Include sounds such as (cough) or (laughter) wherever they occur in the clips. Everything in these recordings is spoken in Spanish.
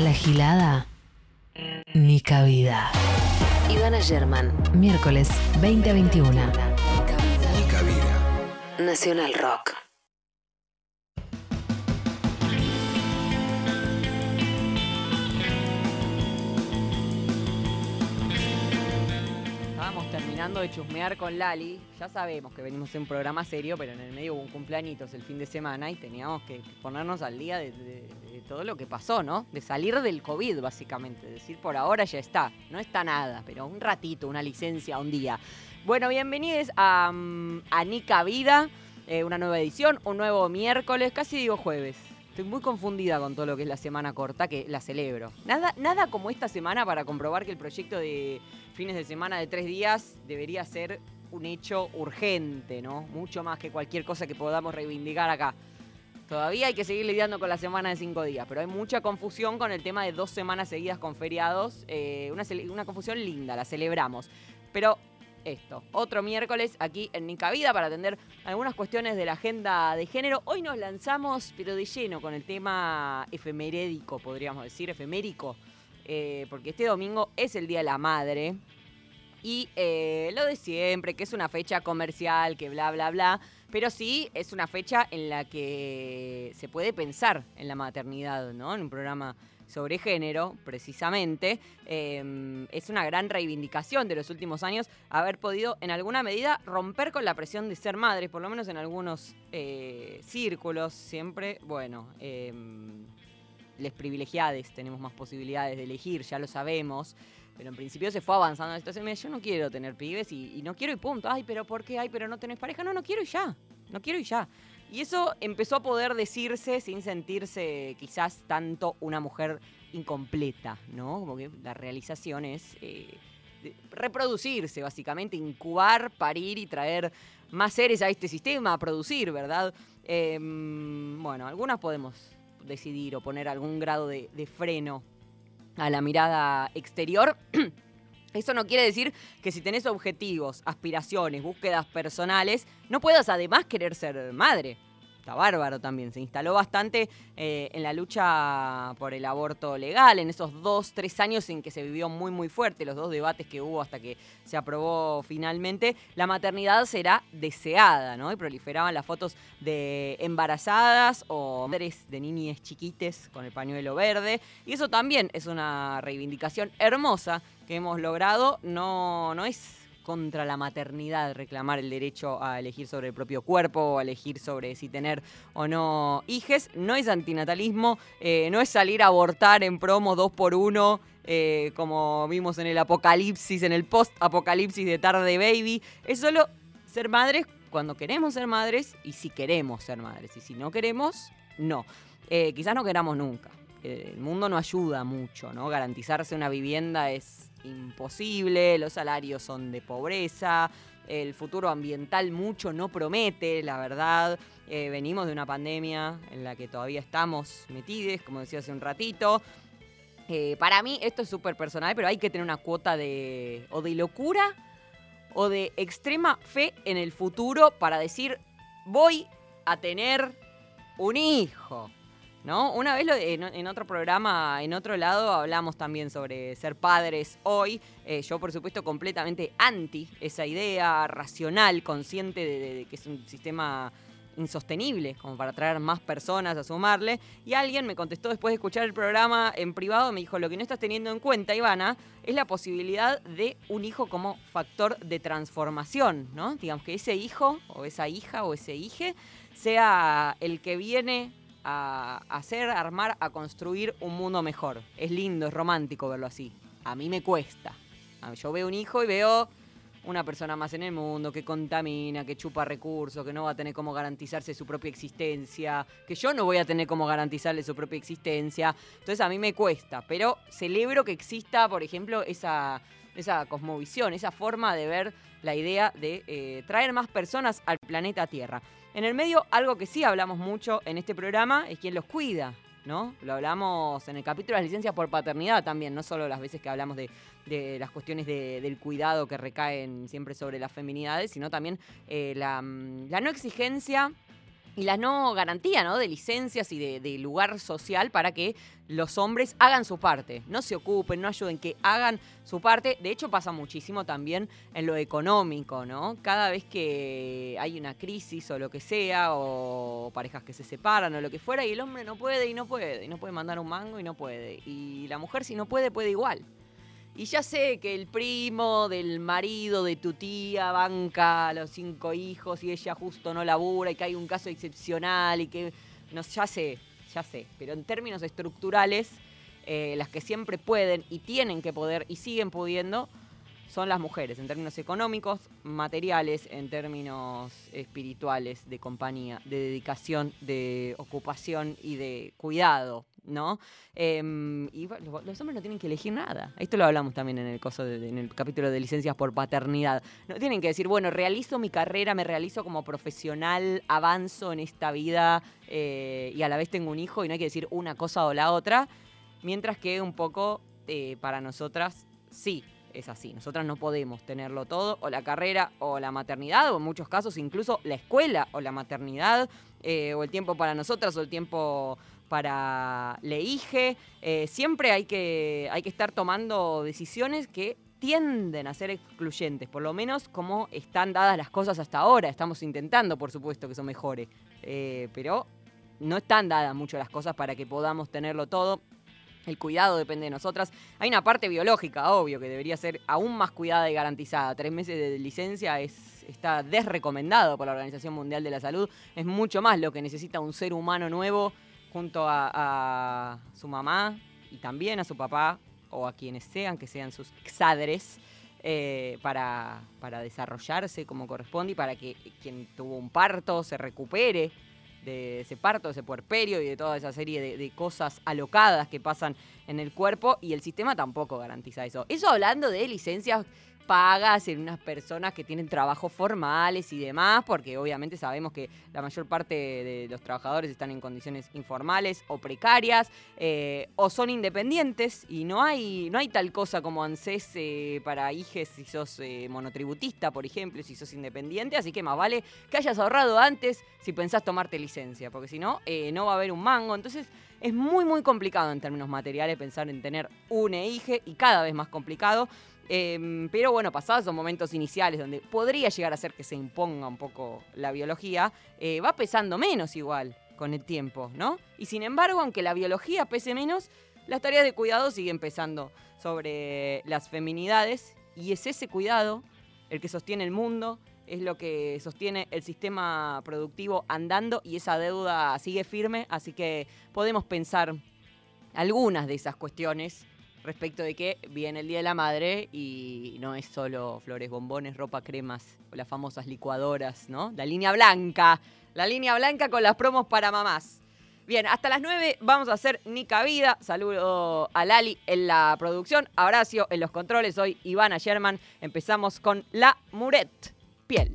A la gilada, ni cabida. Ivana German, miércoles 20 a 21. Ni cabida. Nacional Rock. De chusmear con Lali. Ya sabemos que venimos en un programa serio, pero en el medio hubo un cumpleañitos el fin de semana y teníamos que ponernos al día de todo lo que pasó, ¿no? De salir del COVID, básicamente. Decir, por ahora ya está. No está nada, pero un ratito, una licencia, un día. Bueno, bienvenidos a, mm, a Nica Vida, eh, una nueva edición, un nuevo miércoles, casi digo jueves. Estoy muy confundida con todo lo que es la semana corta, que la celebro. Nada, nada como esta semana para comprobar que el proyecto de fines de semana de tres días debería ser un hecho urgente, ¿no? Mucho más que cualquier cosa que podamos reivindicar acá. Todavía hay que seguir lidiando con la semana de cinco días, pero hay mucha confusión con el tema de dos semanas seguidas con feriados. eh, una, confusión linda, la celebramos. Pero esto, otro miércoles aquí en Nica Vida para atender algunas cuestiones de la agenda de género. Hoy nos lanzamos, pero de lleno, con el tema efemerédico, podríamos decir, efemérico, eh, porque este domingo es el Día de la Madre. Y eh, lo de siempre, que es una fecha comercial, que bla, bla, bla. Pero sí es una fecha en la que se puede pensar en la maternidad, ¿no? En un programa sobre género, precisamente. Eh, es una gran reivindicación de los últimos años haber podido, en alguna medida, romper con la presión de ser madres, por lo menos en algunos círculos. Siempre, bueno, les privilegiados tenemos más posibilidades de elegir, ya lo sabemos. Pero en principio se fue avanzando la situación. Yo no quiero tener pibes y, no quiero y punto. Ay, pero ¿por qué? Ay, pero no tenés pareja. No, no quiero y ya. No quiero y ya. Y eso empezó a poder decirse sin sentirse quizás tanto una mujer incompleta, ¿no? Como que la realización es eh, reproducirse, básicamente, incubar, parir y traer más seres a este sistema, a producir, ¿verdad? Em, bueno, algunas podemos decidir o poner algún grado de, freno a la mirada exterior. (clears throat) Eso no quiere decir que si tenés objetivos, aspiraciones, búsquedas personales, no puedas además querer ser madre. Está bárbaro también. Se instaló bastante eh, en la lucha por el aborto legal, en esos dos, tres años en que se vivió muy, muy fuerte, los dos debates que hubo hasta que se aprobó finalmente. La maternidad será deseada, ¿no? Y proliferaban las fotos de embarazadas o madres de niñas chiquites con el pañuelo verde. Y eso también es una reivindicación hermosa que hemos logrado. No, no es contra la maternidad reclamar el derecho a elegir sobre el propio cuerpo, a elegir sobre si tener o no hijes. No es antinatalismo, eh, no es salir a abortar en promo dos por uno. eh, como vimos en el apocalipsis, en el post-apocalipsis de Tarde Baby, es solo ser madres cuando queremos ser madres y si queremos ser madres. Y si no queremos, no. Eh, quizás no queramos nunca. El mundo no ayuda mucho, ¿no? Garantizarse una vivienda es imposible, los salarios son de pobreza, el futuro ambiental mucho no promete, la verdad. Eh, venimos de una pandemia en la que todavía estamos metidos, como decía hace un ratito. Eh, para mí esto es súper personal, pero hay que tener una cuota de o de locura o de extrema fe en el futuro para decir, voy a tener un hijo. ¿No? Una vez lo- en, otro programa, en otro lado, hablamos también sobre ser padres hoy. Eh, yo, por supuesto, completamente anti esa idea racional, consciente de que es un sistema insostenible, como para traer más personas a sumarle. Y alguien me contestó después de escuchar el programa en privado, me dijo, lo que no estás teniendo en cuenta, Ivana, es la posibilidad de un hijo como factor de transformación, ¿no? Digamos que ese hijo, o esa hija, o ese hije, sea el que viene a hacer, armar, a construir un mundo mejor. Es lindo, es romántico verlo así. A mí me cuesta. Yo veo un hijo y veo una persona más en el mundo que contamina, que chupa recursos, que no va a tener cómo garantizarse su propia existencia, que yo no voy a tener cómo garantizarle su propia existencia. Entonces a mí me cuesta, pero celebro que exista, por ejemplo, esa, esa cosmovisión, esa forma de ver la idea de eh, traer más personas al planeta Tierra. En el medio, algo que sí hablamos mucho en este programa es quién los cuida, ¿no? Lo hablamos en el capítulo de las licencias por paternidad también, no solo las veces que hablamos de, las cuestiones de- del cuidado que recaen siempre sobre las feminidades, sino también eh, mm, la no exigencia y la no garantía ¿no? de licencias y de, de, lugar social para que los hombres hagan su parte, no se ocupen, no ayuden, que hagan su parte. De hecho pasa muchísimo también en lo económico, ¿no? Cada vez que hay una crisis o lo que sea, o parejas que se separan o lo que fuera, y el hombre no puede y no puede, y no puede mandar un mango y no puede. Y la mujer si no puede, puede igual. Y ya sé que el primo del marido de tu tía banca a los cinco hijos y ella justo no labura y que hay un caso excepcional y que no, ya sé, ya sé. Pero en términos estructurales, eh, las que siempre pueden y tienen que poder y siguen pudiendo son las mujeres, en términos económicos, materiales, en términos espirituales, de compañía, de dedicación, de ocupación y de cuidado ¿no? Em, y los hombres no tienen que elegir nada. Esto lo hablamos también en el, coso en el capítulo de licencias por paternidad. No tienen que decir, bueno, realizo mi carrera, me realizo como profesional, avanzo en esta vida eh, y a la vez tengo un hijo y no hay que decir una cosa o la otra. Mientras que un poco eh, para nosotras sí, es así. Nosotras no podemos tenerlo todo, o la carrera, o la maternidad, o en muchos casos incluso la escuela, o la maternidad, eh, o el tiempo para nosotras, o el tiempo para Leige. Eh, siempre hay que, hay que estar tomando decisiones que tienden a ser excluyentes, por lo menos como están dadas las cosas hasta ahora. Estamos intentando, por supuesto, que eso mejore, eh, pero no están dadas mucho las cosas para que podamos tenerlo todo. El cuidado depende de nosotras. Hay una parte biológica, obvio, que debería ser aún más cuidada y garantizada. Tres meses de licencia es, está desrecomendado por la Organización Mundial de la Salud. Es mucho más lo que necesita un ser humano nuevo junto a, su mamá y también a su papá o a quienes sean, que sean sus exadres, eh, para, para, desarrollarse como corresponde y para que quien tuvo un parto se recupere de ese parto, de ese puerperio y de toda esa serie de, de, cosas alocadas que pasan en el cuerpo y el sistema tampoco garantiza eso. Eso hablando de licencias pagas en unas personas que tienen trabajos formales y demás, porque obviamente sabemos que la mayor parte de los trabajadores están en condiciones informales o precarias, eh, o son independientes y no hay, no hay tal cosa como ANSES eh, para hijes si sos eh, monotributista, por ejemplo, si sos independiente, así que más vale que hayas ahorrado antes si pensás tomarte licencia, porque si no, no va a haber un mango. Entonces, es muy, muy complicado en términos materiales pensar en tener un EIGE y cada vez más complicado. Em, pero bueno, pasados esos momentos iniciales donde podría llegar a ser que se imponga un poco la biología, eh, va pesando menos igual con el tiempo, ¿no? Y sin embargo, aunque la biología pese menos, las tareas de cuidado siguen pesando sobre las feminidades y es ese cuidado el que sostiene el mundo, es lo que sostiene el sistema productivo andando y esa deuda sigue firme, así que podemos pensar algunas de esas cuestiones respecto de que viene el Día de la Madre y no es solo flores, bombones, ropa, cremas las famosas licuadoras, ¿no? La línea blanca, la línea blanca con las promos para mamás. Bien, hasta las 9 vamos a hacer Nica Vida. Saludo a Lali en la producción, Abracio en los controles. Hoy Ivana Sherman. Empezamos con La Muret, piel.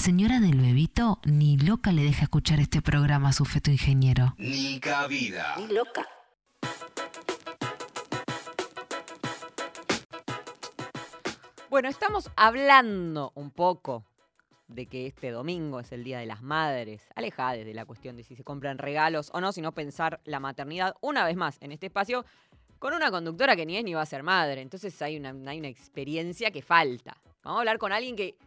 Señora del bebito ni loca le deja escuchar este programa a su feto ingeniero. Ni cabida. Ni loca. Bueno, estamos hablando un poco de que este domingo es el Día de las Madres, alejades de la cuestión de si se compran regalos o no, sino pensar la maternidad una vez más en este espacio con una conductora que ni es ni va a ser madre. Entonces hay una, hay una experiencia que falta. Vamos a hablar con alguien que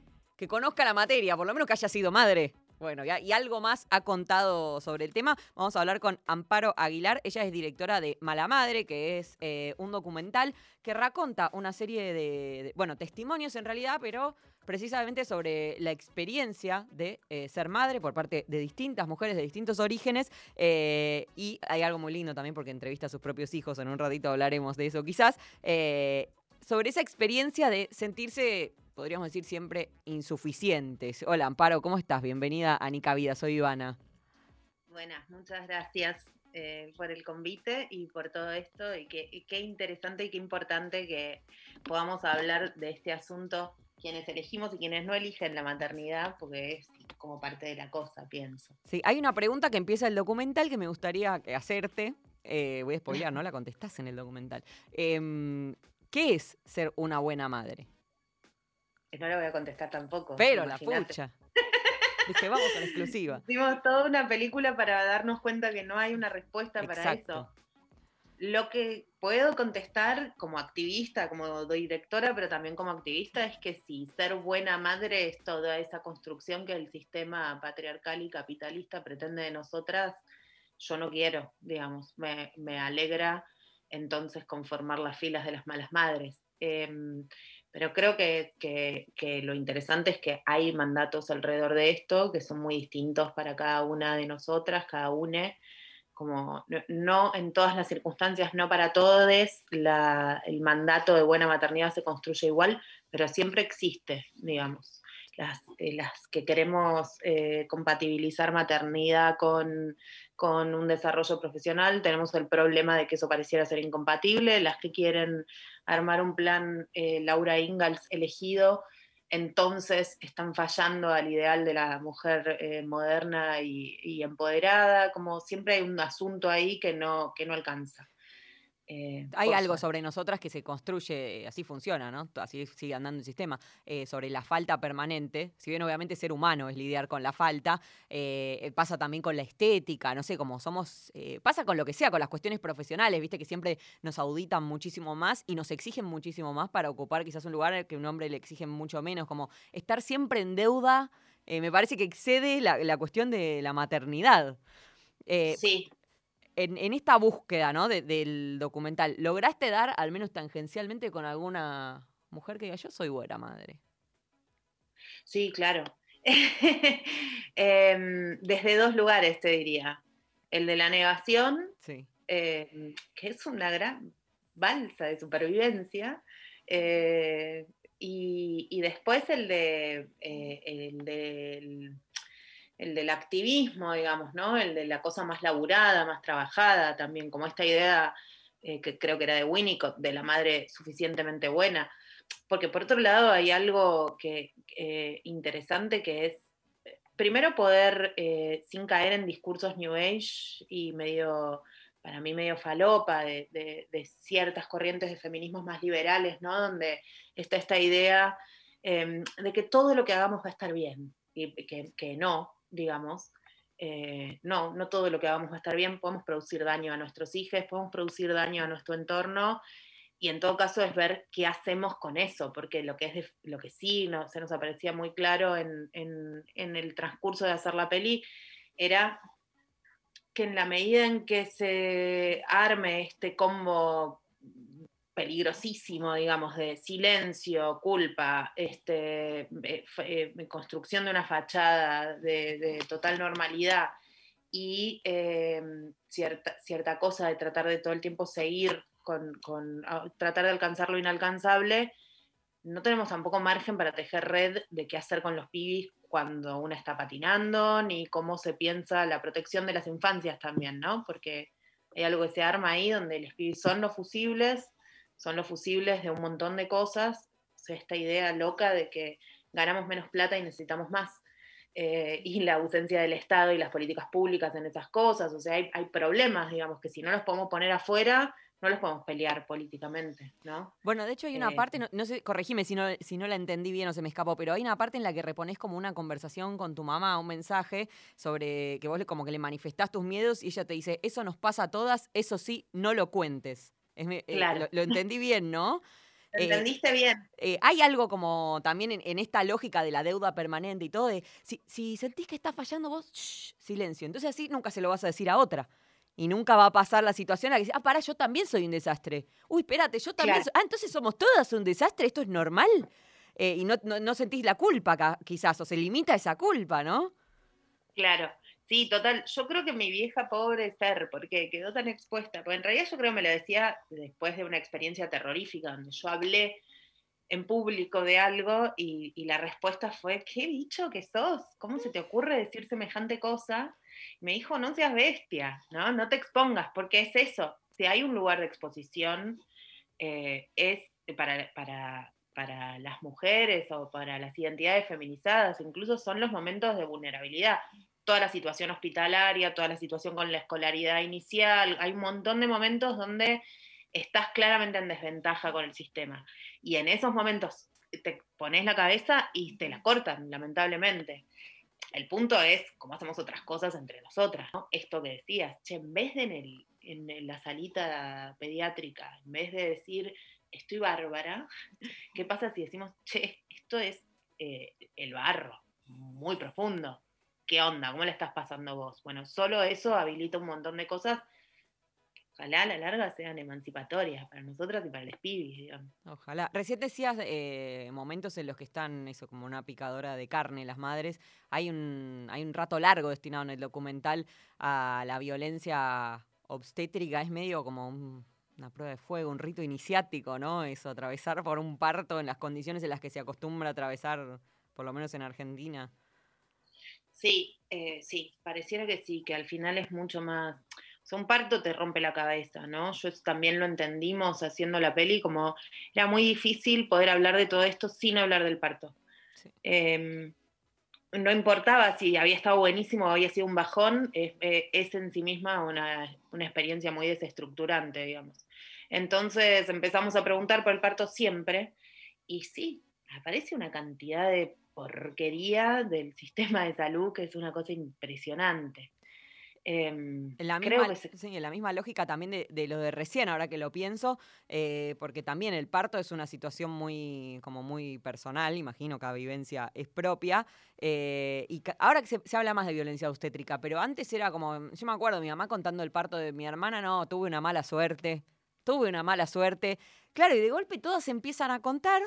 que conozca la materia, por lo menos que haya sido madre. Bueno, y algo más ha contado sobre el tema. Vamos a hablar con Amparo Aguilar. Ella es directora de Mala Madre, que es eh, un documental que raconta una serie de, bueno, testimonios en realidad, pero precisamente sobre la experiencia de eh, ser madre por parte de distintas mujeres de distintos orígenes. Eh, y hay algo muy lindo también porque entrevista a sus propios hijos. En un ratito hablaremos de eso quizás. sobre esa experiencia de sentirse podríamos decir siempre insuficientes. Hola Amparo, ¿cómo estás? Bienvenida a Nica Vida, soy Ivana. Buenas, muchas gracias eh, por el convite y por todo esto. Y qué interesante y qué importante que podamos hablar de este asunto, quienes elegimos y quienes no eligen la maternidad, porque es como parte de la cosa, pienso. Sí, hay una pregunta que empieza el documental que me gustaría hacerte. Eh, voy a spoilear, ¿no? La contestás en el documental. Em, ¿Qué es ser una buena madre? No le voy a contestar tampoco. Pero la pucha. (laughs) Dije, vamos con exclusiva. Hicimos toda una película para darnos cuenta que no hay una respuesta para eso. Lo que puedo contestar como activista, como directora, pero también como activista, es que si ser buena madre es toda esa construcción que el sistema patriarcal y capitalista pretende de nosotras, yo no quiero, digamos. Me, me alegra entonces conformar las filas de las malas madres. Em, pero creo que, lo interesante es que hay mandatos alrededor de esto que son muy distintos para cada una de nosotras, cada una, como no, en todas las circunstancias, no para todos, el mandato de buena maternidad se construye igual, pero siempre existe, digamos. Las, eh, las que queremos eh, compatibilizar maternidad con, con un desarrollo profesional, tenemos el problema de que eso pareciera ser incompatible, las que quieren armar un plan eh, Laura Ingalls elegido, entonces están fallando al ideal de la mujer eh, moderna y, empoderada, como siempre hay un asunto ahí que no, que no alcanza. Eh, Hay algo sobre nosotras que se construye, así funciona, ¿no? Así sigue andando el sistema, eh, sobre la falta permanente. Si bien obviamente ser humano es lidiar con la falta, eh, pasa también con la estética, no sé, como somos, pasa con lo que sea, con las cuestiones profesionales, viste que siempre nos auditan muchísimo más y nos exigen muchísimo más para ocupar quizás un lugar que un hombre le exigen mucho menos, como estar siempre en deuda, me parece que excede la, la, cuestión de la maternidad. sí en, esta búsqueda ¿no? del documental, ¿lograste dar, al menos tangencialmente, con alguna mujer que diga, yo soy buena madre? Sí, claro. (laughs) Em, desde dos lugares, te diría. El de la negación, em, que es una gran balsa de supervivencia, eh, y, después el de eh, el del el del activismo, digamos, ¿no? El de la cosa más laburada, más trabajada también, como esta idea eh, que creo que era de Winnicott, de la madre suficientemente buena. Porque por otro lado hay algo que, eh, interesante que es, primero poder, eh, sin caer en discursos New Age y medio, para mí medio falopa, de, ciertas corrientes de feminismos más liberales, ¿no? Donde está esta idea em, de que todo lo que hagamos va a estar bien, y que, que no, digamos, eh, no, no todo lo que hagamos va a estar bien, podemos producir daño a nuestros hijos, podemos producir daño a nuestro entorno y en todo caso es ver qué hacemos con eso, porque lo que, es lo que sí no, se nos aparecía muy claro en, en el transcurso de hacer la peli era que en la medida en que se arme este combo peligrosísimo, digamos, de silencio, culpa, este, eh, eh, construcción de una fachada de, total normalidad y em, cierta, cierta cosa de tratar de todo el tiempo seguir con, tratar de alcanzar lo inalcanzable, no tenemos tampoco margen para tejer red de qué hacer con los pibis cuando uno está patinando, ni cómo se piensa la protección de las infancias también, ¿no? Porque hay algo que se arma ahí donde los pibis son los fusibles son los fusibles de un montón de cosas, esta idea loca de que ganamos menos plata y necesitamos más. eh, y la ausencia del Estado y las políticas públicas en esas cosas. O sea, hay, hay problemas, digamos, que si no los podemos poner afuera, no los podemos pelear políticamente, ¿no? Bueno, de hecho hay una eh, parte, no, sé, corregime si no, si no la entendí bien o se me escapó, pero hay una parte en la que repones como una conversación con tu mamá, un mensaje sobre que vos como que le manifestás tus miedos y ella te dice, eso nos pasa a todas, eso sí, no lo cuentes. Eh, claro. lo, entendí bien, ¿no? (laughs) Eh, entendiste bien. hay algo como también en, esta lógica de la deuda permanente y todo, de si, si sentís que está fallando vos, silencio. Entonces así nunca se lo vas a decir a otra. Y nunca va a pasar la situación a que dice, ah, para, yo también soy un desastre. Uy, espérate, yo también Ah, entonces somos todas un desastre, esto es normal. Eh, y no, no, sentís la culpa, quizás, o se limita esa culpa, ¿no? Claro, sí, total. Yo creo que mi vieja pobre ser, porque quedó tan expuesta, porque en realidad yo creo que me lo decía después de una experiencia terrorífica, donde yo hablé en público de algo y, la respuesta fue, qué bicho que sos, ¿cómo se te ocurre decir semejante cosa? me dijo, no seas bestia, ¿no? No te expongas, porque es eso. Si hay un lugar de exposición, eh, es para, para, para las mujeres o para las identidades feminizadas, incluso son los momentos de vulnerabilidad. Toda la situación hospitalaria, toda la situación con la escolaridad inicial, hay un montón de momentos donde estás claramente en desventaja con el sistema. Y en esos momentos te pones la cabeza y te la cortan, lamentablemente. El punto es cómo hacemos otras cosas entre nosotras, ¿no? Esto que decías, che, en vez de en, en la salita pediátrica, en vez de decir estoy bárbara, (laughs) ¿qué pasa si decimos, che, esto es eh, el barro, muy profundo? ¿Qué onda? ¿Cómo le estás pasando vos? Bueno, solo eso habilita un montón de cosas ojalá a la larga sean emancipatorias para nosotras y para los pibis, digamos. Ojalá. Recién decías eh, momentos en los que están eso como una picadora de carne las madres. Hay un, hay un rato largo destinado en el documental a la violencia obstétrica. Es medio como una prueba de fuego, un rito iniciático, ¿no? Eso, atravesar por un parto en las condiciones en las que se acostumbra a atravesar, por lo menos en Argentina. Sí, eh, sí, pareciera que sí, que al final es mucho más un parto te rompe la cabeza, ¿no? Yo también lo entendimos haciendo la peli, como era muy difícil poder hablar de todo esto sin hablar del parto. Em, no importaba si había estado buenísimo o había sido un bajón, es, eh, en sí misma una, experiencia muy desestructurante, digamos. Entonces empezamos a preguntar por el parto siempre, y sí, aparece una cantidad de porquería del sistema de salud que es una cosa impresionante. Em, en, la misma, en la misma lógica también de, lo de recién, ahora que lo pienso, eh, porque también el parto es una situación muy, como muy personal, imagino que la vivencia es propia, eh, y ahora que se, habla más de violencia obstétrica, pero antes era como, yo me acuerdo, mi mamá contando el parto de mi hermana, no, tuve una mala suerte, tuve una mala suerte, claro, y de golpe todas empiezan a contar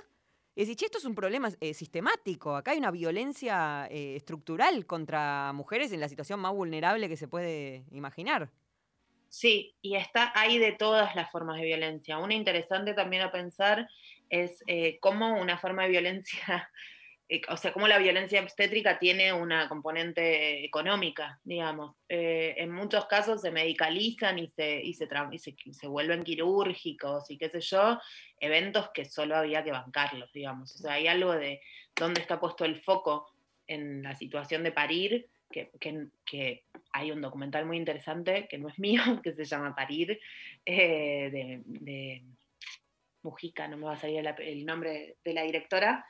es decir, esto es un problema eh, sistemático. Acá hay una violencia eh, estructural contra mujeres en la situación más vulnerable que se puede imaginar. Sí, y está ahí de todas las formas de violencia. Una interesante también a pensar es eh, cómo una forma de violencia o sea, cómo la violencia obstétrica tiene una componente económica, digamos. Eh, en muchos casos se medicalizan y se, y se, se, vuelven quirúrgicos y qué sé yo, eventos que solo había que bancarlos, digamos. O sea, hay algo de dónde está puesto el foco en la situación de parir, que, que, hay un documental muy interesante, que no es mío, (laughs) que se llama Parir, eh, de, Mujica, no me va a salir el nombre de la directora,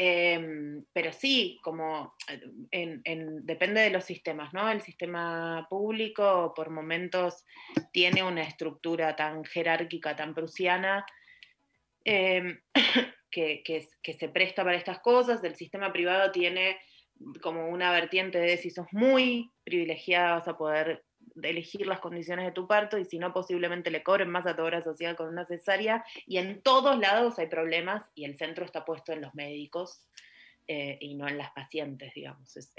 Em, pero sí, como eh, depende de los sistemas, ¿no? El sistema público por momentos tiene una estructura tan jerárquica, tan prusiana, em, (coughs) que, que, se presta para estas cosas. El sistema privado tiene como una vertiente de si sos muy privilegiada vas a poder elegir las condiciones de tu parto y si no, posiblemente le cobren más a tu obra social con una cesárea. Y en todos lados hay problemas y el centro está puesto en los médicos eh, y no en las pacientes, digamos. Es,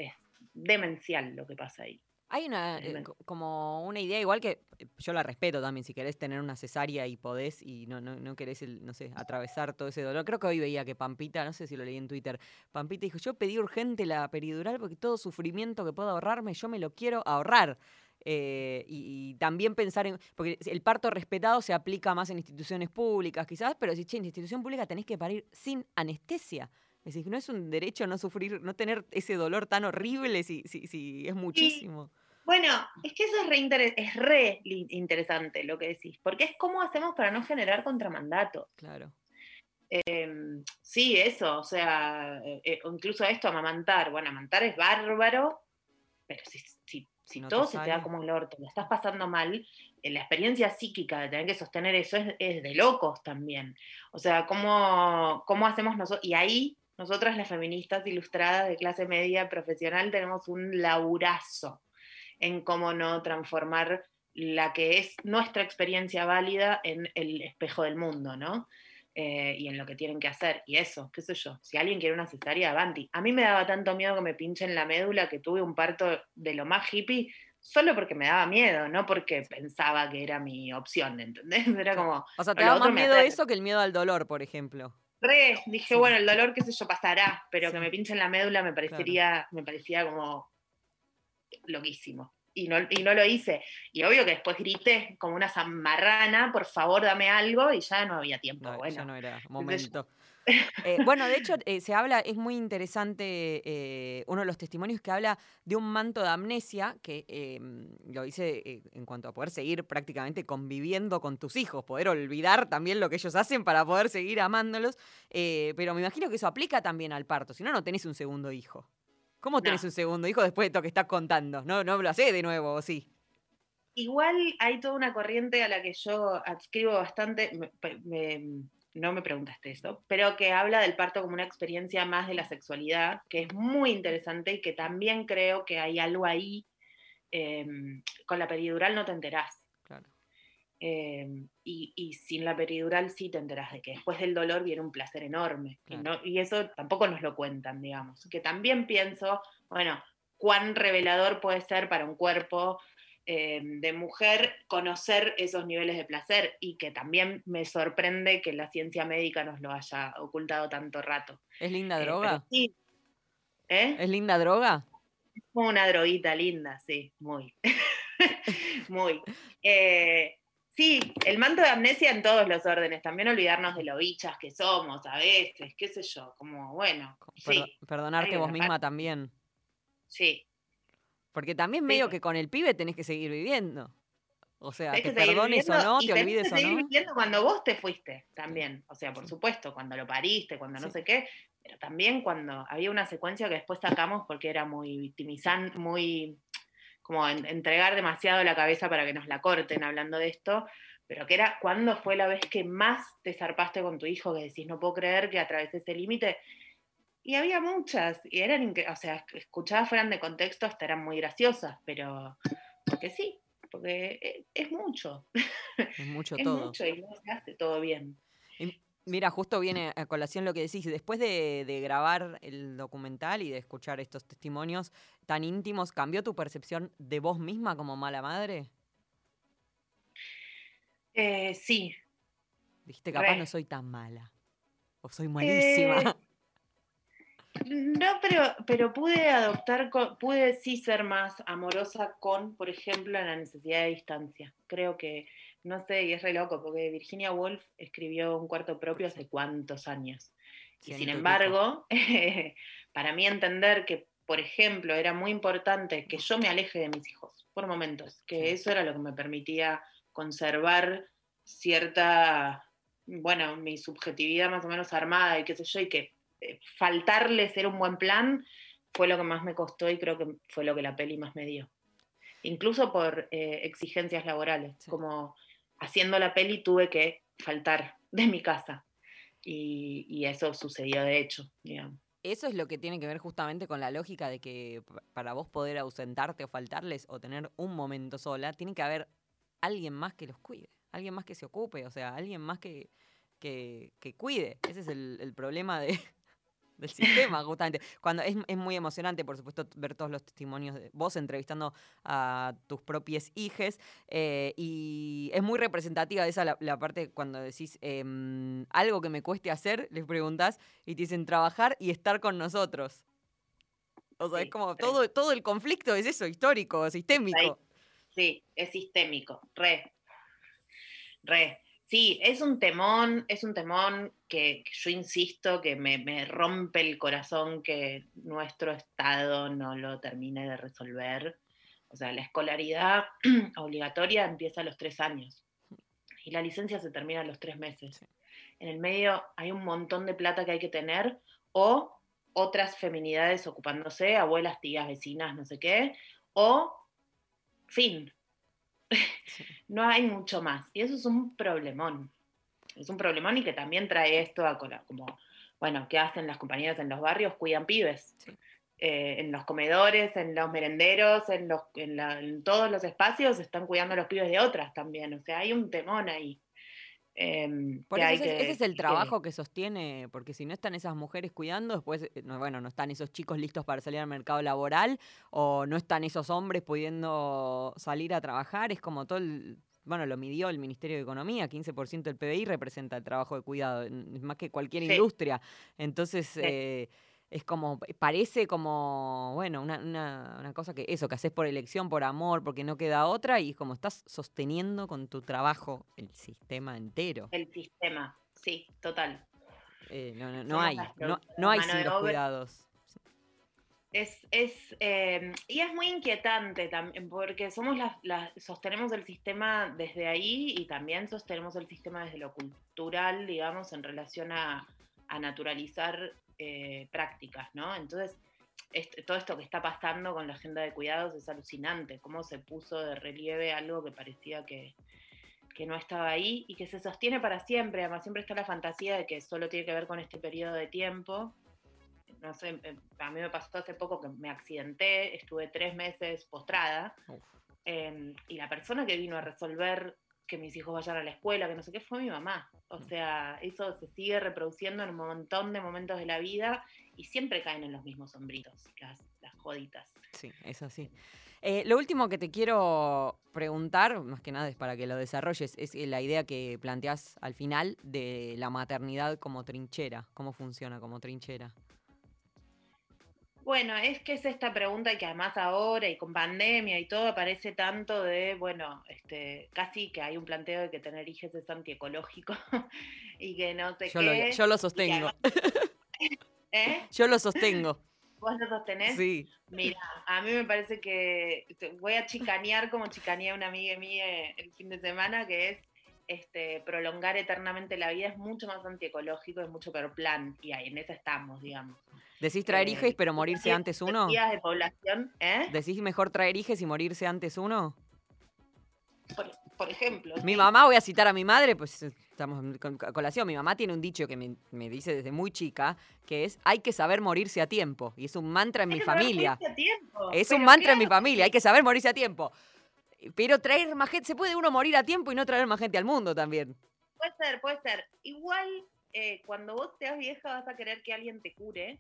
demencial lo que pasa ahí. Hay una eh, como una idea igual que eh, yo la respeto también si querés tener una cesárea y podés y no, no, no querés no sé, atravesar todo ese dolor. Creo que hoy veía que Pampita, no sé si lo leí en Twitter, Pampita dijo, "Yo pedí urgente la peridural porque todo sufrimiento que puedo ahorrarme, yo me lo quiero ahorrar." Eh, y, también pensar en, porque el parto respetado se aplica más en instituciones públicas quizás, pero si che, en institución pública tenés que parir sin anestesia. decís, no es un derecho no sufrir, no tener ese dolor tan horrible si, si, si es muchísimo. Bueno, es que eso es re, es re interesante lo que decís, porque es cómo hacemos para no generar contramandato. Claro. Em, sí, eso, o sea, eh, eh, incluso esto, amamantar. Bueno, amamantar es bárbaro, pero si, si, todo se te da como el orto, lo estás pasando mal, eh, la experiencia psíquica de tener que sostener eso es, de locos también. O sea, ¿cómo, cómo hacemos nosotros? Y ahí, nosotras las feministas ilustradas de clase media profesional tenemos un laburazo en cómo no transformar la que es nuestra experiencia válida en el espejo del mundo, ¿no? Eh, y en lo que tienen que hacer. Y eso, qué sé yo, si alguien quiere una cesárea, avanti. A mí me daba tanto miedo que me pinchen la médula que tuve un parto de lo más hippie, solo porque me daba miedo, no porque pensaba que era mi opción, ¿entendés? (laughs) Era como... O sea, te daba más miedo eso que el miedo al dolor, por ejemplo. Re, dije, bueno, el dolor, qué sé yo, pasará, pero que me pinchen la médula me parecería, me parecía como loquísimo y no, y no lo hice. Y obvio que después grité como una zamarrana, por favor dame algo, y ya no había tiempo. bueno, ya no era momento. (laughs) Eh, bueno, de hecho, eh, se habla, es muy interesante eh, uno de los testimonios que habla de un manto de amnesia, que em, lo dice en cuanto a poder seguir prácticamente conviviendo con tus hijos, poder olvidar también lo que ellos hacen para poder seguir amándolos. pero me imagino que eso aplica también al parto, si no, no tenés un segundo hijo. ¿Cómo tenés un segundo hijo después de todo que estás contando? No, no lo sé de nuevo, ¿o sí? Igual hay toda una corriente a la que yo adscribo bastante, no me preguntaste eso, pero que habla del parto como una experiencia más de la sexualidad, que es muy interesante y que también creo que hay algo ahí. Em, con la peridural no te enterás. Em, y, sin la peridural sí te enteras de que después del dolor viene un placer enorme. Y, eso tampoco nos lo cuentan, digamos. Que también pienso, bueno, cuán revelador puede ser para un cuerpo em, de mujer conocer esos niveles de placer y que también me sorprende que la ciencia médica nos lo haya ocultado tanto rato. ¿Es linda eh, droga? sí. ¿Eh? ¿Es linda droga? Es como una droguita linda, sí, muy. (laughs) muy. (laughs) Eh, Sí, el manto de amnesia en todos los órdenes, también olvidarnos de lo bichas que somos a veces, qué sé yo, como bueno. sí, perdonarte vos misma también. Sí. Porque también medio que con el pibe tenés que seguir viviendo. O sea, te perdones o no, te olvides que seguir viviendo cuando vos te fuiste también. O sea, por supuesto, cuando lo pariste, cuando no sé qué, pero también cuando había una secuencia que después sacamos porque era muy victimizante, muy como entregar demasiado la cabeza para que nos la corten hablando de esto, pero que era cuando fue la vez que más te zarpaste con tu hijo, que decís, no puedo creer que atravesé ese límite. Y había muchas, y eran, o sea, escuchadas fueran de contexto, hasta eran muy graciosas, pero porque sí, porque e, es, mucho. Es mucho (laughs) todo. Es mucho y no se hace todo bien. Mira, justo viene a colación lo que decís. Después de, grabar el documental y de escuchar estos testimonios tan íntimos, ¿cambió tu percepción de vos misma como mala madre? Eh, sí. Dijiste, capaz no soy tan mala. O soy malísima. Eh, (laughs) no, pero, pero pude adoptar, pude sí ser más amorosa con, por ejemplo, la necesidad de distancia. Creo que no sé, y es re loco, porque Virginia Woolf escribió un cuarto propio hace cuántos años. Y sin embargo, (laughs) para mí entender que, por ejemplo, era muy importante que yo me aleje de mis hijos por momentos, que eso era lo que me permitía conservar cierta, bueno, mi subjetividad más o menos armada y qué sé yo, y que eh, faltarles era un buen plan fue lo que más me costó y creo que fue lo que la peli más me dio. Incluso por eh, exigencias laborales, como haciendo la peli tuve que faltar de mi casa. Y, eso sucedió de hecho, Eso es lo que tiene que ver justamente con la lógica de que para vos poder ausentarte o faltarles o tener un momento sola, tiene que haber alguien más que los cuide, alguien más que se ocupe, o sea, alguien más que, que, cuide. Ese es el problema de, del (laughs) sistema, justamente. Cuando es, muy emocionante, por supuesto, ver todos los testimonios de vos entrevistando a tus propias hijes. Eh, y es muy representativa esa la, parte cuando decís em, algo que me cueste hacer, les preguntás y te dicen trabajar y estar con nosotros. O sea, es como todo, todo el conflicto es eso, histórico, sistémico. Sí, es sistémico, re. Re. Sí, es un temón, es un temón que, yo insisto que me, rompe el corazón que nuestro Estado no lo termine de resolver. O sea, la escolaridad (clears throat) obligatoria empieza a los tres años y la licencia se termina a los tres meses. En el medio hay un montón de plata que hay que tener o otras feminidades ocupándose, abuelas, tías, vecinas, no sé qué, o fin, (laughs) no hay mucho más. Y eso es un problemón. Es un problemón y que también trae esto a como, bueno, ¿qué hacen las compañeras en los barrios? Cuidan pibes. Eh, en los comedores, en los merenderos, en, los, en, todos los espacios están cuidando a los pibes de otras también. O sea, hay un temón ahí. Em, Por eso ese, es el trabajo que, sostiene, porque si no están esas mujeres cuidando, después, eh, bueno, no están esos chicos listos para salir al mercado laboral o no están esos hombres pudiendo salir a trabajar, es como todo el, bueno, lo midió el Ministerio de Economía, 15% del PBI representa el trabajo de cuidado, más que cualquier industria. Entonces, eh, es como, parece como, bueno, una, una, una, cosa que eso, que haces por elección, por amor, porque no queda otra, y es como estás sosteniendo con tu trabajo el sistema entero. El sistema, sí, total. Eh, no, no, no hay, no, no hay sin los cuidados. Es, es eh, y es muy inquietante también, porque somos las, las, sostenemos el sistema desde ahí y también sostenemos el sistema desde lo cultural, digamos, en relación a, a naturalizar eh, prácticas, ¿no? Entonces, todo esto que está pasando con la agenda de cuidados es alucinante, cómo se puso de relieve algo que parecía que, no estaba ahí y que se sostiene para siempre. Además, siempre está la fantasía de que solo tiene que ver con este periodo de tiempo. No sé, eh, a mí me pasó hace poco que me accidenté, estuve tres meses postrada. Em, y la persona que vino a resolver que mis hijos vayan a la escuela, que no sé qué, fue mi mamá. O mm. sea, eso se sigue reproduciendo en un montón de momentos de la vida y siempre caen en los mismos sombritos, las, las joditas. Sí, es así. Eh, lo último que te quiero preguntar, más que nada es para que lo desarrolles, es la idea que planteas al final de la maternidad como trinchera. ¿Cómo funciona como trinchera? Bueno, es que es esta pregunta que además ahora y con pandemia y todo aparece tanto de, bueno, este, casi que hay un planteo de que tener hijos es antiecológico (laughs) y que no sé yo qué. Lo, yo lo sostengo. (laughs) ¿Eh? (laughs) Yo lo sostengo. ¿Vos lo sostenés? Sí. Mira, a mí me parece que voy a chicanear como chicaneé una amiga mía el fin de semana, que es este, prolongar eternamente la vida es mucho más antiecológico, es mucho peor plan, y ahí en eso estamos, digamos. ¿Decís traer eh, hijos pero morirse antes uno? de población, ¿eh? ¿Decís mejor traer hijos y morirse antes uno? Por, ejemplo. Mi mamá, voy a citar a mi madre, pues estamos con colación. Mi mamá tiene un dicho que me, dice desde muy chica, que es hay que saber morirse a tiempo. Y es un mantra en mi familia. Es un mantra en mi familia, hay que saber morirse a tiempo. Pero traer más gente, se puede uno morir a tiempo y no traer más gente al mundo también. Puede ser, puede ser. Igual, eh, cuando vos seas vieja vas a querer que alguien te cure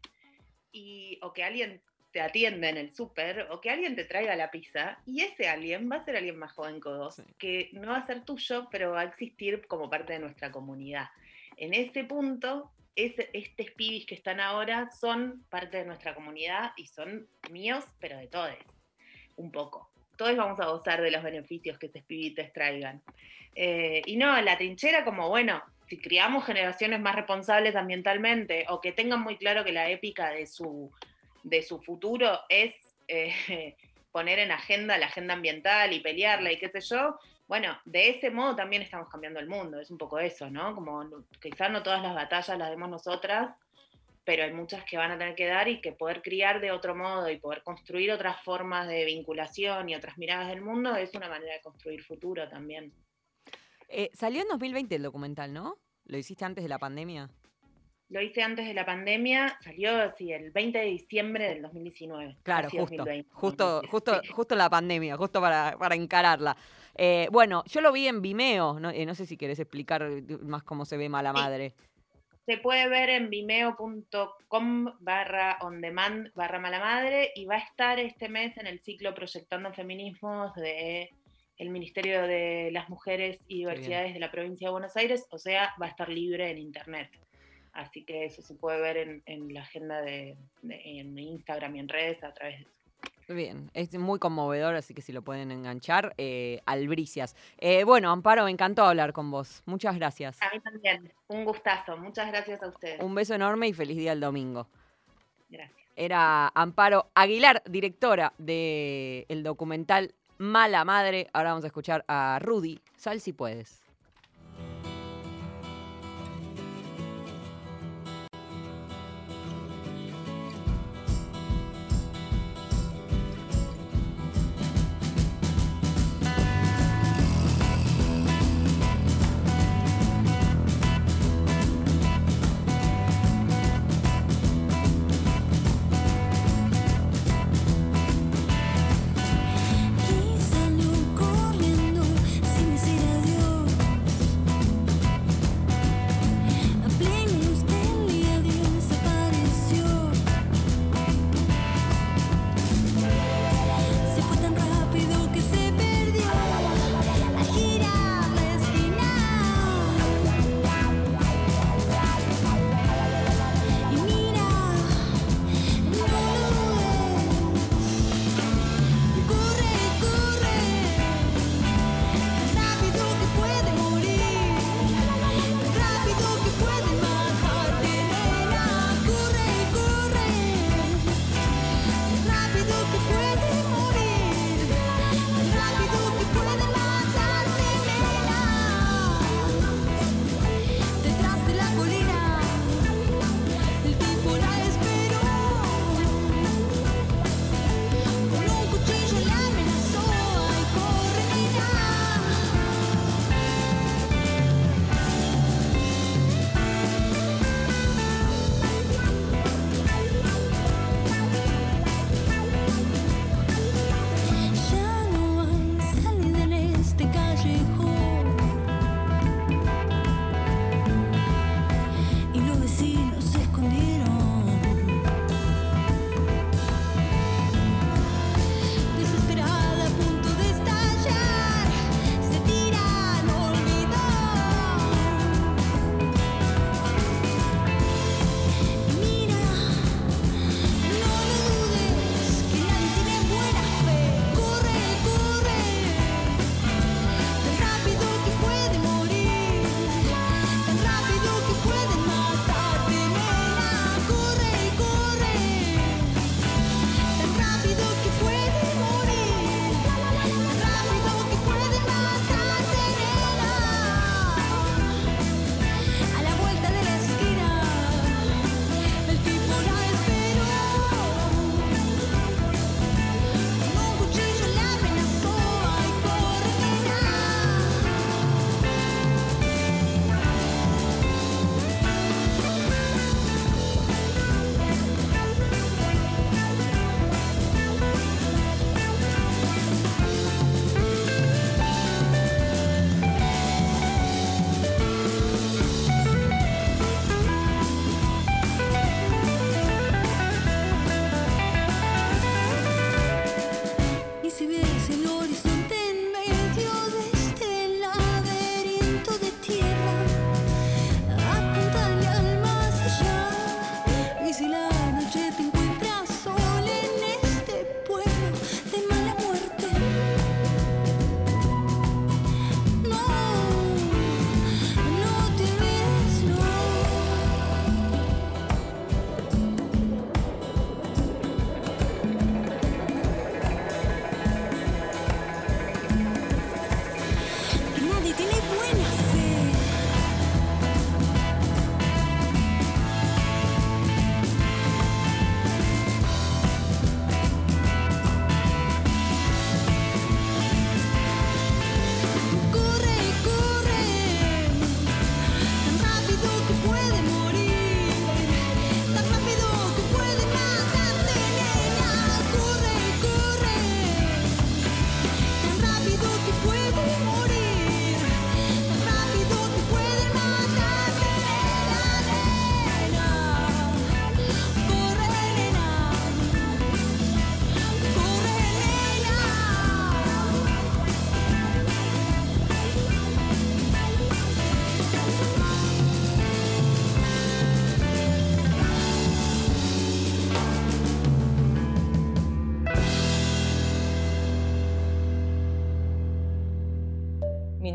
y, o que alguien te atienda en el súper o que alguien te traiga la pizza y ese alguien va a ser alguien más joven que vos, que no va a ser tuyo, pero va a existir como parte de nuestra comunidad. En ese punto, ese, estos pibis que están ahora son parte de nuestra comunidad y son míos, pero de todos, un poco. Todos vamos a gozar de los beneficios que estos pibites traigan. Eh, y no, la trinchera como, bueno, si criamos generaciones más responsables ambientalmente o que tengan muy claro que la épica de su, de su futuro es eh, (laughs) poner en agenda la agenda ambiental y pelearla y qué sé yo, bueno, de ese modo también estamos cambiando el mundo, es un poco eso, ¿no? Como quizás no todas las batallas las demos nosotras, pero hay muchas que van a tener que dar y que poder criar de otro modo y poder construir otras formas de vinculación y otras miradas del mundo es una manera de construir futuro también. Eh, salió en 2020 el documental, ¿no? ¿Lo hiciste antes de la pandemia? Lo hice antes de la pandemia, salió sí, el 20 de diciembre del 2019. Claro, justo, justo, justo, justo la pandemia, justo para, encararla. Eh, bueno, yo lo vi en Vimeo, no, eh, no, sé si querés explicar más cómo se ve Mala Madre. Se puede ver en vimeo.com barra on demand barra mala madre y va a estar este mes en el ciclo Proyectando Feminismos de el Ministerio de las Mujeres y Diversidades de la provincia de Buenos Aires, o sea, va a estar libre en Internet. Así que eso se puede ver en, la agenda de, en Instagram y en redes a través de eso. Bien, es muy conmovedor, así que si lo pueden enganchar, eh, Albricias. Eh, bueno, Amparo, me encantó hablar con vos. Muchas gracias. A mí también, un gustazo. Muchas gracias a ustedes. Un beso enorme y feliz día el domingo. Gracias. Era Amparo Aguilar, directora del documental Mala Madre. Ahora vamos a escuchar a Rudy. Sal si puedes.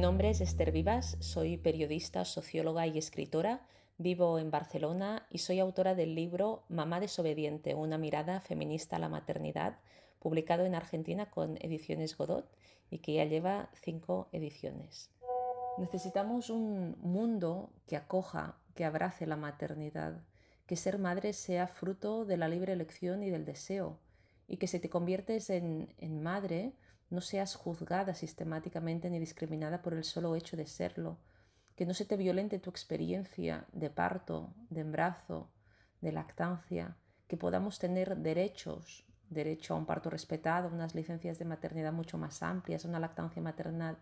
Nombre es Esther Vivas, soy periodista, socióloga y escritora. Vivo en Barcelona y soy autora del libro Mamá desobediente, una mirada feminista a la maternidad, publicado en Argentina con Ediciones Godot y que ya lleva cinco ediciones. Necesitamos un mundo que acoja, que abrace la maternidad, que ser madre sea fruto de la libre elección y del deseo, y que si te conviertes en, en madre no seas juzgada sistemáticamente ni discriminada por el solo hecho de serlo, que no se te violente tu experiencia de parto, de embarazo, de lactancia, que podamos tener derechos, derecho a un parto respetado, unas licencias de maternidad mucho más amplias, una lactancia maternal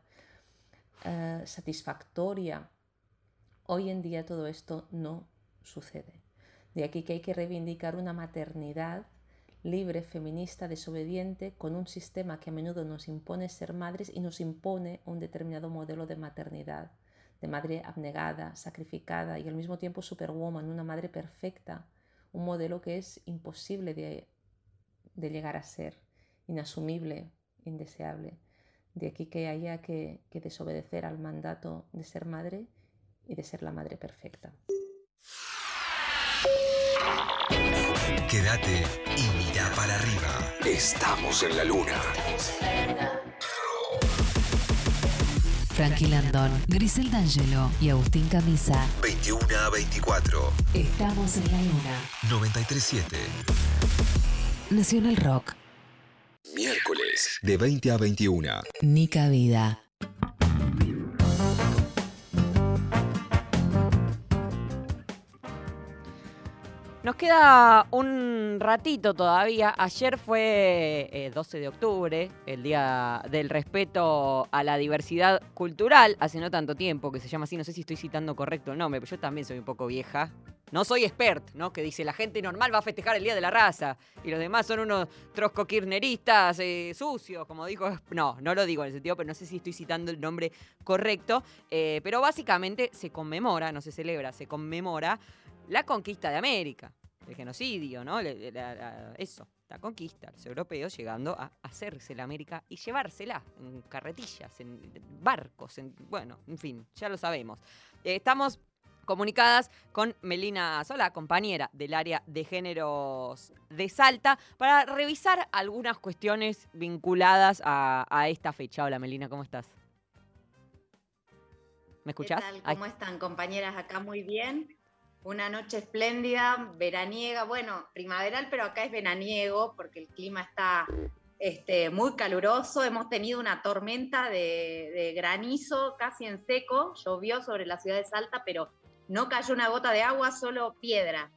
eh, satisfactoria. Hoy en día todo esto no sucede. De aquí que hay que reivindicar una maternidad libre, feminista, desobediente, con un sistema que a menudo nos impone ser madres y nos impone un determinado modelo de maternidad, de madre abnegada, sacrificada y al mismo tiempo superwoman, una madre perfecta, un modelo que es imposible de, llegar a ser, inasumible, indeseable. De aquí que haya que desobedecer al mandato de ser madre y de ser la madre perfecta. Quédate y mira para arriba. Estamos en la luna. Frankie Landon, Grisel D'Angelo y Agustín Camisa. 21 a 24. Estamos en la luna. 937. Nacional Rock. Miércoles, de 20 a 21. Nica Vida. Nos queda un ratito todavía. Ayer fue 12 eh, de octubre, el Día del Respeto a la Diversidad Cultural. Hace no tanto tiempo que se llama así, no sé si estoy citando correcto el nombre, pero yo también soy un poco vieja. No soy expert, ¿no? Que dice la gente normal va a festejar el Día de la Raza y los demás son unos troscoquirneristas eh, sucios, como dijo. No, no lo digo en ese sentido, pero no sé si estoy citando el nombre correcto. Eh, pero básicamente se conmemora, no se celebra, se conmemora la conquista de América, el genocidio, ¿no? eso, la conquista, los europeos llegando a hacerse la América y llevársela en carretillas, en barcos, en, bueno, en fin, ya lo sabemos. Eh, estamos comunicadas con Melina Sola, compañera del área de géneros de Salta, para revisar algunas cuestiones vinculadas a, esta fecha. Hola Melina, ¿cómo estás? ¿Me escuchás? ¿Cómo están compañeras? Acá muy bien una noche espléndida, veraniega, bueno, primaveral, pero acá es veraniego porque el clima está este, muy caluroso. Hemos tenido una tormenta de, granizo casi en seco, llovió sobre la ciudad de Salta, pero no cayó una gota de agua, solo piedra.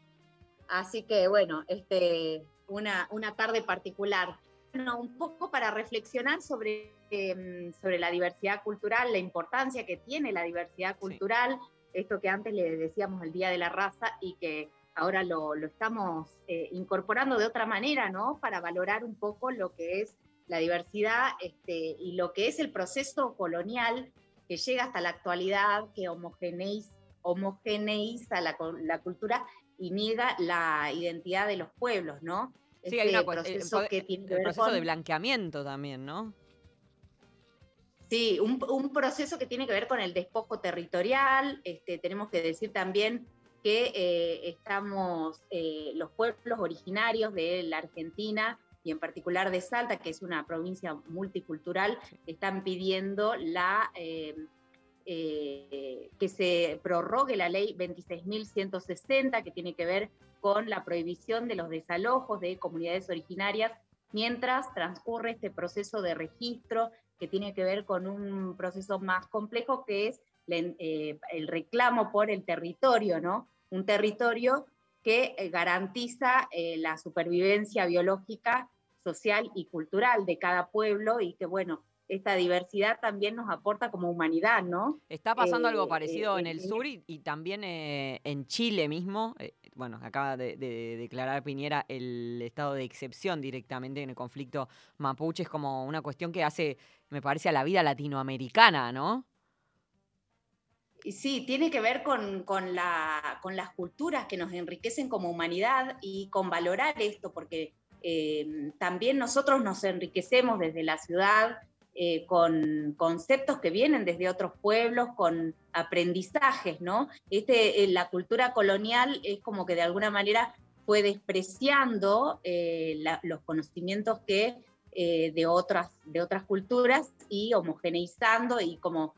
Así que bueno, este, una, una tarde particular. Bueno, un poco para reflexionar sobre, em, sobre la diversidad cultural, la importancia que tiene la diversidad cultural esto que antes le decíamos el Día de la Raza y que ahora lo, estamos eh, incorporando de otra manera, ¿no? Para valorar un poco lo que es la diversidad este, y lo que es el proceso colonial que llega hasta la actualidad, que homogeneiza, homogeneiza la, cultura y niega la identidad de los pueblos, ¿no? Sí, hay una, este proceso que tiene el proceso de blanqueamiento también, ¿no? Sí, un, proceso que tiene que ver con el despojo territorial. Este, tenemos que decir también que eh, estamos, eh, los pueblos originarios de la Argentina y en particular de Salta, que es una provincia multicultural, están pidiendo la, eh, que se prorrogue la ley 26.160, que tiene que ver con la prohibición de los desalojos de comunidades originarias mientras transcurre este proceso de registro que tiene que ver con un proceso más complejo que es eh, el reclamo por el territorio, ¿no? Un territorio que eh, garantiza eh, la supervivencia biológica, social y cultural de cada pueblo y que, bueno, esta diversidad también nos aporta como humanidad, ¿no? Está pasando algo parecido en el sur y, también en Chile mismo. Bueno, acaba de, declarar Piñera el estado de excepción directamente en el conflicto mapuche. Es como una cuestión que hace me parece, a la vida latinoamericana, ¿no? Sí, tiene que ver con, la, con las culturas que nos enriquecen como humanidad y con valorar esto, porque eh, también nosotros nos enriquecemos desde la ciudad eh, con conceptos que vienen desde otros pueblos, con aprendizajes, ¿no? Este, eh, la cultura colonial es como que de alguna manera fue despreciando eh, los conocimientos que de, otras, de otras culturas y homogeneizando y como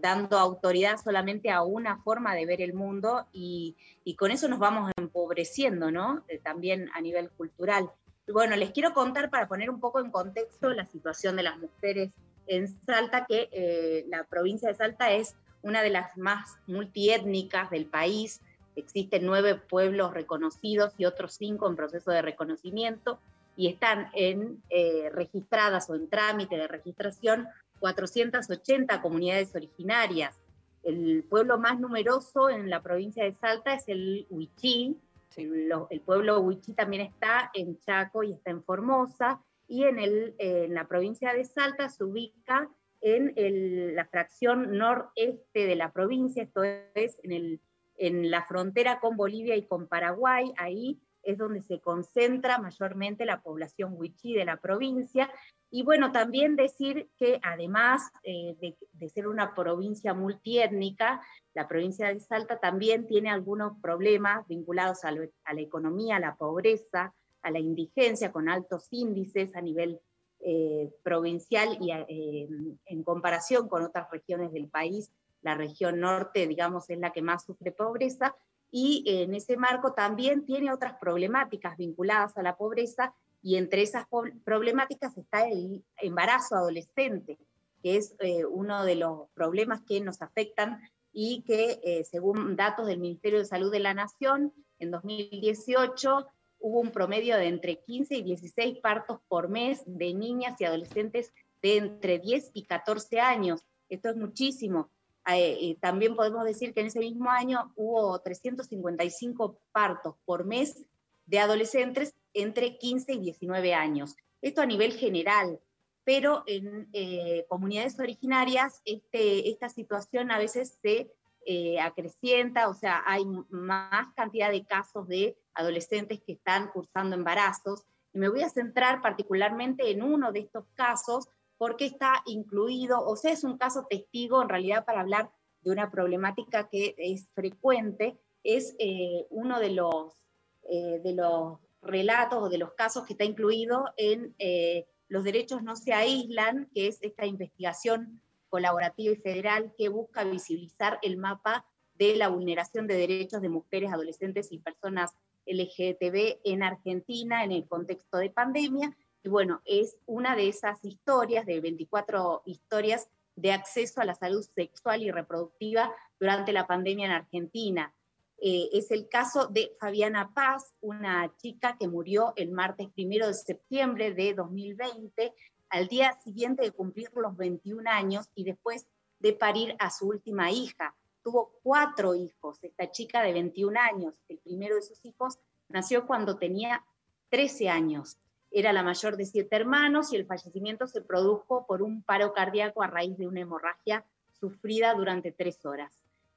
dando autoridad solamente a una forma de ver el mundo y, y con eso nos vamos empobreciendo, ¿no? también a nivel cultural. Bueno, les quiero contar para poner un poco en contexto la situación de las mujeres en Salta, que eh, la provincia de Salta es una de las más multiétnicas del país. Existen nueve pueblos reconocidos y otros cinco en proceso de reconocimiento y están en, eh, registradas o en trámite de registración 480 comunidades originarias. El pueblo más numeroso en la provincia de Salta es el Huichí, el pueblo Huichí también está en Chaco y está en Formosa, y en, el, en la provincia de Salta se ubica en la fracción noreste de la provincia, esto es en, el, en la frontera con Bolivia y con Paraguay, ahí es donde se concentra mayormente la población huichí de la provincia. Y bueno, también decir que además eh, de, ser una provincia multiétnica, la provincia de Salta también tiene algunos problemas vinculados a, la economía, a la pobreza, a la indigencia, con altos índices a nivel eh, provincial y eh, en comparación con otras regiones del país. La región norte, digamos, es la que más sufre pobreza, y en ese marco también tiene otras problemáticas vinculadas a la pobreza y entre esas problemáticas está el embarazo adolescente, que es eh, uno de los problemas que nos afectan y que eh, según datos del Ministerio de Salud de la Nación, en 2018 hubo un promedio de entre 15 y 16 partos por mes de niñas y adolescentes de entre 10 y 14 años. Esto es muchísimo. Eh, también podemos decir que en ese mismo año hubo 355 partos por mes de adolescentes entre 15 y 19 años. Esto a nivel general, pero en eh, comunidades originarias este, esta situación a veces se eh, acrecienta, o sea, hay más cantidad de casos de adolescentes que están cursando embarazos. Y me voy a centrar particularmente en uno de estos casos porque está incluido, o sea, es un caso testigo en realidad para hablar de una problemática que es frecuente, es eh, uno de los, eh, de los relatos o de los casos que está incluido en eh, Los derechos no se aíslan, que es esta investigación colaborativa y federal que busca visibilizar el mapa de la vulneración de derechos de mujeres, adolescentes y personas LGTB en Argentina en el contexto de pandemia y bueno, es una de esas historias, de 24 historias de acceso a la salud sexual y reproductiva durante la pandemia en Argentina. Eh, es el caso de Fabiana Paz, una chica que murió el martes primero de septiembre de 2020, al día siguiente de cumplir los 21 años y después de parir a su última hija. Tuvo cuatro hijos, esta chica de 21 años. El primero de sus hijos nació cuando tenía 13 años. Era la mayor de siete hermanos y el fallecimiento se produjo por un paro cardíaco a raíz de una hemorragia sufrida durante tres horas.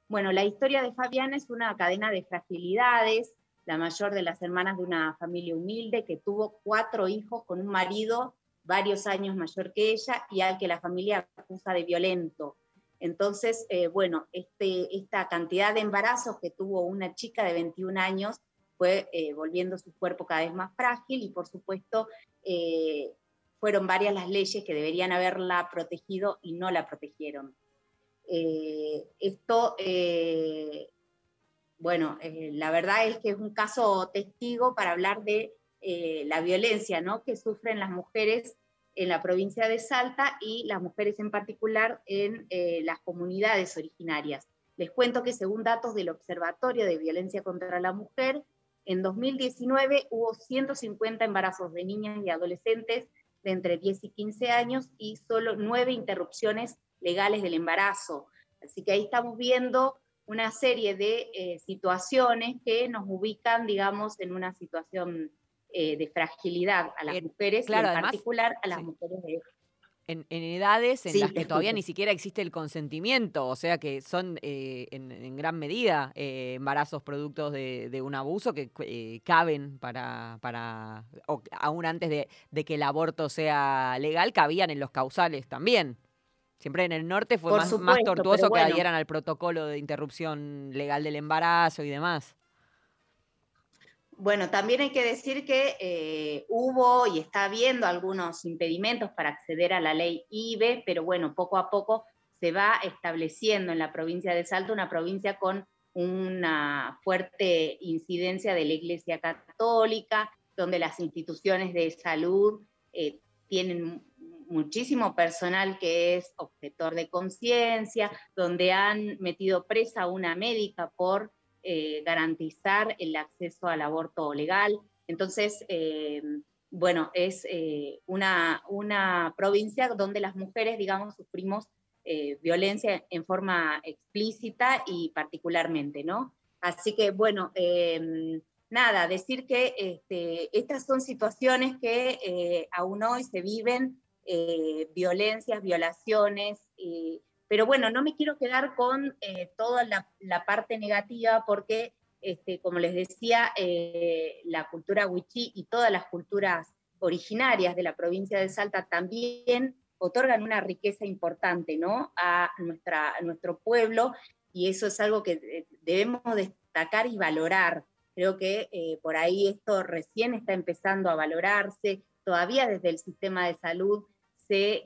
Bueno, la historia de Fabiana es una cadena de fragilidades, la mayor de las hermanas de una familia humilde que tuvo cuatro hijos con un marido varios años mayor que ella y al que la familia acusa de violento. Entonces, eh, bueno, este, esta cantidad de embarazos que tuvo una chica de 21 años fue eh, volviendo su cuerpo cada vez más frágil y por supuesto eh, fueron varias las leyes que deberían haberla protegido y no la protegieron. Eh, esto, bueno, la verdad es que es un caso testigo para hablar de la violencia ¿no? que sufren las mujeres en la provincia de Salta y las mujeres en particular en las comunidades originarias. Les cuento que según datos del Observatorio de Violencia contra la Mujer, en 2019 hubo 150 embarazos de niñas y adolescentes de entre 10 y 15 años y solo 9 interrupciones legales del embarazo. Así que ahí estamos viendo una serie de eh, situaciones que nos ubican, digamos, en una situación eh, de fragilidad a las mujeres, y en particular a las mujeres de en, edades en las que todavía ni (laughs) siquiera existe el consentimiento, o sea que son eh, en, gran medida eh, embarazos productos de, un abuso que eh, caben para, para o aún antes de, que el aborto sea legal, cabían en los causales también. Siempre en el norte fue más, tortuoso que adhieran al protocolo de interrupción legal del embarazo y demás. Bueno, también hay que decir que eh, hubo y está habiendo algunos impedimentos para acceder a la ley IBE, pero bueno, poco a poco se va estableciendo en la provincia de Salto una provincia con una fuerte incidencia de la Iglesia Católica, donde las instituciones de salud eh, tienen muchísimo personal que es objetor de conciencia, donde han metido presa a una médica por eh, garantizar el acceso al aborto legal. Entonces, eh, bueno, es eh, una, una, provincia donde las mujeres, digamos, sufrimos violencia en forma explícita y particularmente, ¿no? Así que, bueno, nada, decir que este, estas son situaciones que aún hoy se viven, violencias, violaciones, pero bueno, no me quiero quedar con eh, toda la, parte negativa porque, este, como les decía, eh, la cultura wichí y todas las culturas originarias de la provincia de Salta también otorgan una riqueza importante ¿no? a, nuestro pueblo y eso es algo que eh, debemos destacar y valorar. Creo que por ahí esto recién está empezando a valorarse, todavía desde el sistema de salud se,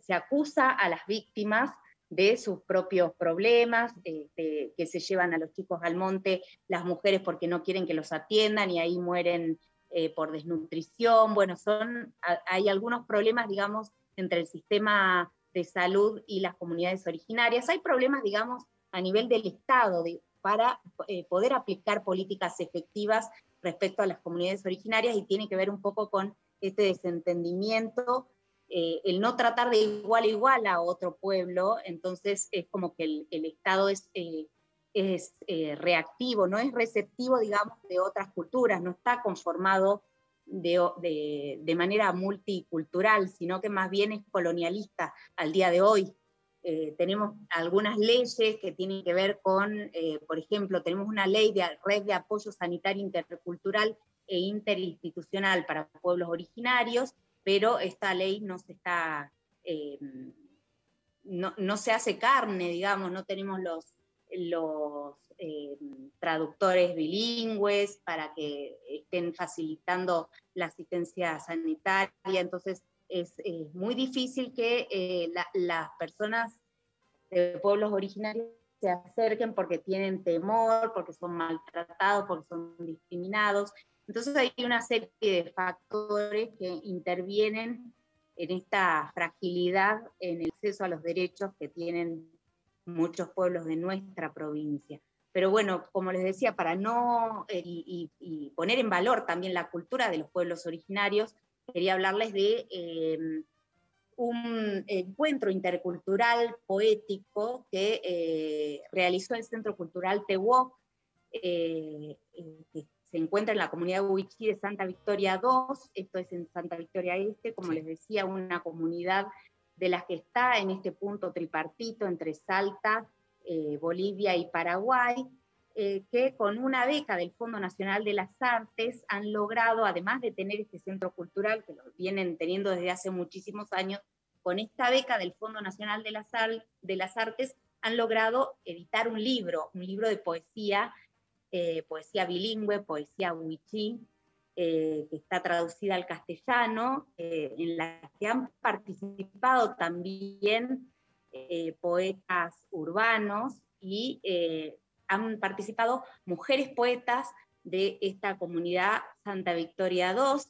se acusa a las víctimas de sus propios problemas, este, que se llevan a los chicos al monte las mujeres porque no quieren que los atiendan y ahí mueren eh, por desnutrición. Bueno, son, hay algunos problemas, digamos, entre el sistema de salud y las comunidades originarias. Hay problemas, digamos, a nivel del Estado para eh, poder aplicar políticas efectivas respecto a las comunidades originarias y tiene que ver un poco con este desentendimiento eh, el no tratar de igual a igual a otro pueblo, entonces es como que el, Estado es, eh, es eh, reactivo, no es receptivo, digamos, de otras culturas, no está conformado de, de, manera multicultural, sino que más bien es colonialista al día de hoy. tenemos algunas leyes que tienen que ver con, por ejemplo, tenemos una ley de red de apoyo sanitario intercultural e interinstitucional para pueblos originarios, pero esta ley no se está, eh, no, se hace carne, digamos, no tenemos los, eh, traductores bilingües para que estén facilitando la asistencia sanitaria, entonces es muy difícil que eh, las personas de pueblos originarios se acerquen porque tienen temor, porque son maltratados, porque son discriminados. Entonces hay una serie de factores que intervienen en esta fragilidad en el acceso a los derechos que tienen muchos pueblos de nuestra provincia. Pero bueno, como les decía, para no eh, y, poner en valor también la cultura de los pueblos originarios, quería hablarles de em, un encuentro intercultural poético que eh, realizó el Centro Cultural Tehuoc, eh, se encuentra en la comunidad Huichí de Santa Victoria 2, esto es en Santa Victoria Este, como les decía, una comunidad de las que está en este punto tripartito entre Salta, eh, Bolivia y Paraguay, eh, que con una beca del Fondo Nacional de las Artes han logrado, además de tener este centro cultural, que lo vienen teniendo desde hace muchísimos años, con esta beca del Fondo Nacional de las, de las Artes han logrado editar un libro, un libro de poesía eh, poesía bilingüe, poesía wichí, eh, que está traducida al castellano, eh, en la que han participado también poetas urbanos y han participado mujeres poetas de esta comunidad Santa Victoria II.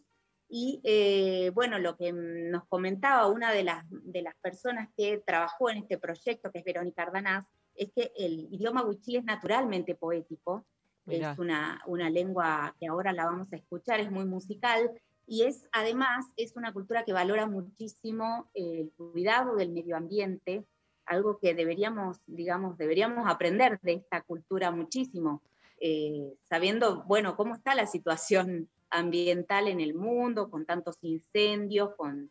Y bueno, lo que nos comentaba una de las, de las personas que trabajó en este proyecto, que es Verónica Ardanaz, es que el idioma wichí es naturalmente poético es una, una, lengua que ahora la vamos a escuchar, es muy musical y es además es una cultura que valora muchísimo el cuidado del medio ambiente, algo que deberíamos, digamos, deberíamos aprender de esta cultura muchísimo, eh, sabiendo, bueno, cómo está la situación ambiental en el mundo, con tantos incendios, con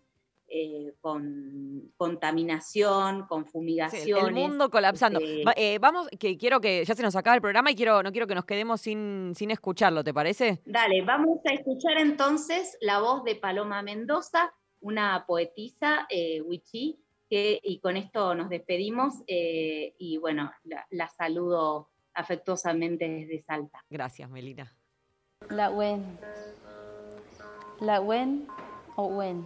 eh, con contaminación, con fumigación. el mundo colapsando. Este eh, vamos, que quiero que ya se nos acaba el programa y quiero, no quiero que nos quedemos sin, sin escucharlo, ¿te parece? Dale, vamos a escuchar entonces la voz de Paloma Mendoza, una poetisa eh, wichí, que, y con esto nos despedimos eh, y bueno, la, saludo afectuosamente desde Salta. Gracias, Melina. La wen. La wen o wen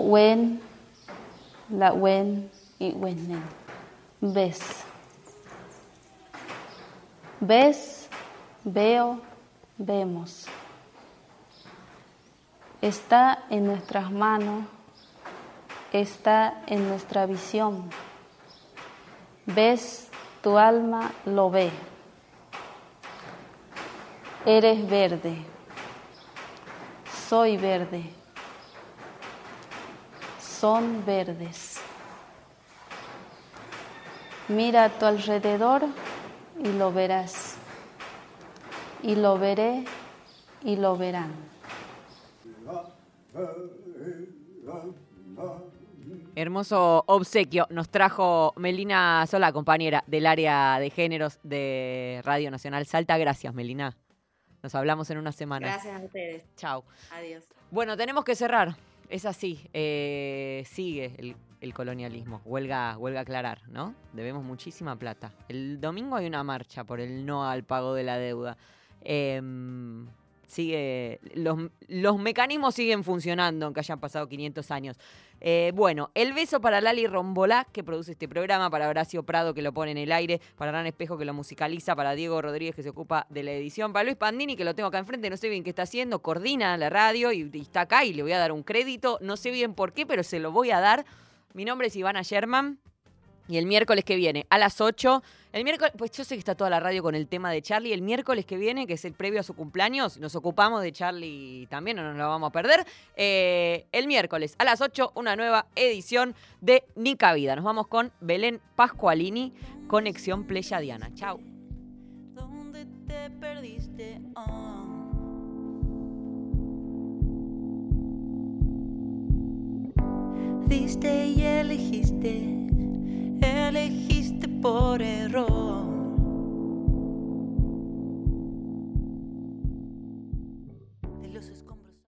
wen, la wen y wenen. Ves. Ves, veo, vemos. Está en nuestras manos, está en nuestra visión. Ves, tu alma lo ve. Eres verde. Soy verde. Son verdes. Mira a tu alrededor y lo verás. Y lo veré y lo verán. Hermoso obsequio nos trajo Melina Sola, compañera del área de géneros de Radio Nacional Salta. Gracias, Melina. Nos hablamos en una semana. Gracias a ustedes. Chao. Adiós. Bueno, tenemos que cerrar. Es así. Eh, sigue el, colonialismo. Huelga, huelga aclarar, ¿no? Debemos muchísima plata. El domingo hay una marcha por el no al pago de la deuda. Em, sigue, los, los, mecanismos siguen funcionando, aunque hayan pasado 500 años. Eh, bueno, el beso para Lali Rombolá, que produce este programa, para Horacio Prado, que lo pone en el aire, para Gran Espejo, que lo musicaliza, para Diego Rodríguez, que se ocupa de la edición, para Luis Pandini, que lo tengo acá enfrente, no sé bien qué está haciendo, coordina la radio y, y está acá y le voy a dar un crédito, no sé bien por qué, pero se lo voy a dar. Mi nombre es Ivana Sherman. Y el miércoles que viene, a las 8, el miércoles, pues yo sé que está toda la radio con el tema de Charlie. El miércoles que viene, que es el previo a su cumpleaños, nos ocupamos de Charlie también, no nos lo vamos a perder. Eh, el miércoles a las 8, una nueva edición de Nica Vida. Nos vamos con Belén Pascualini, Conexión Pleyadiana. Chau. ¿Dónde te perdiste? Ah. Diste y elegiste elegiste por error.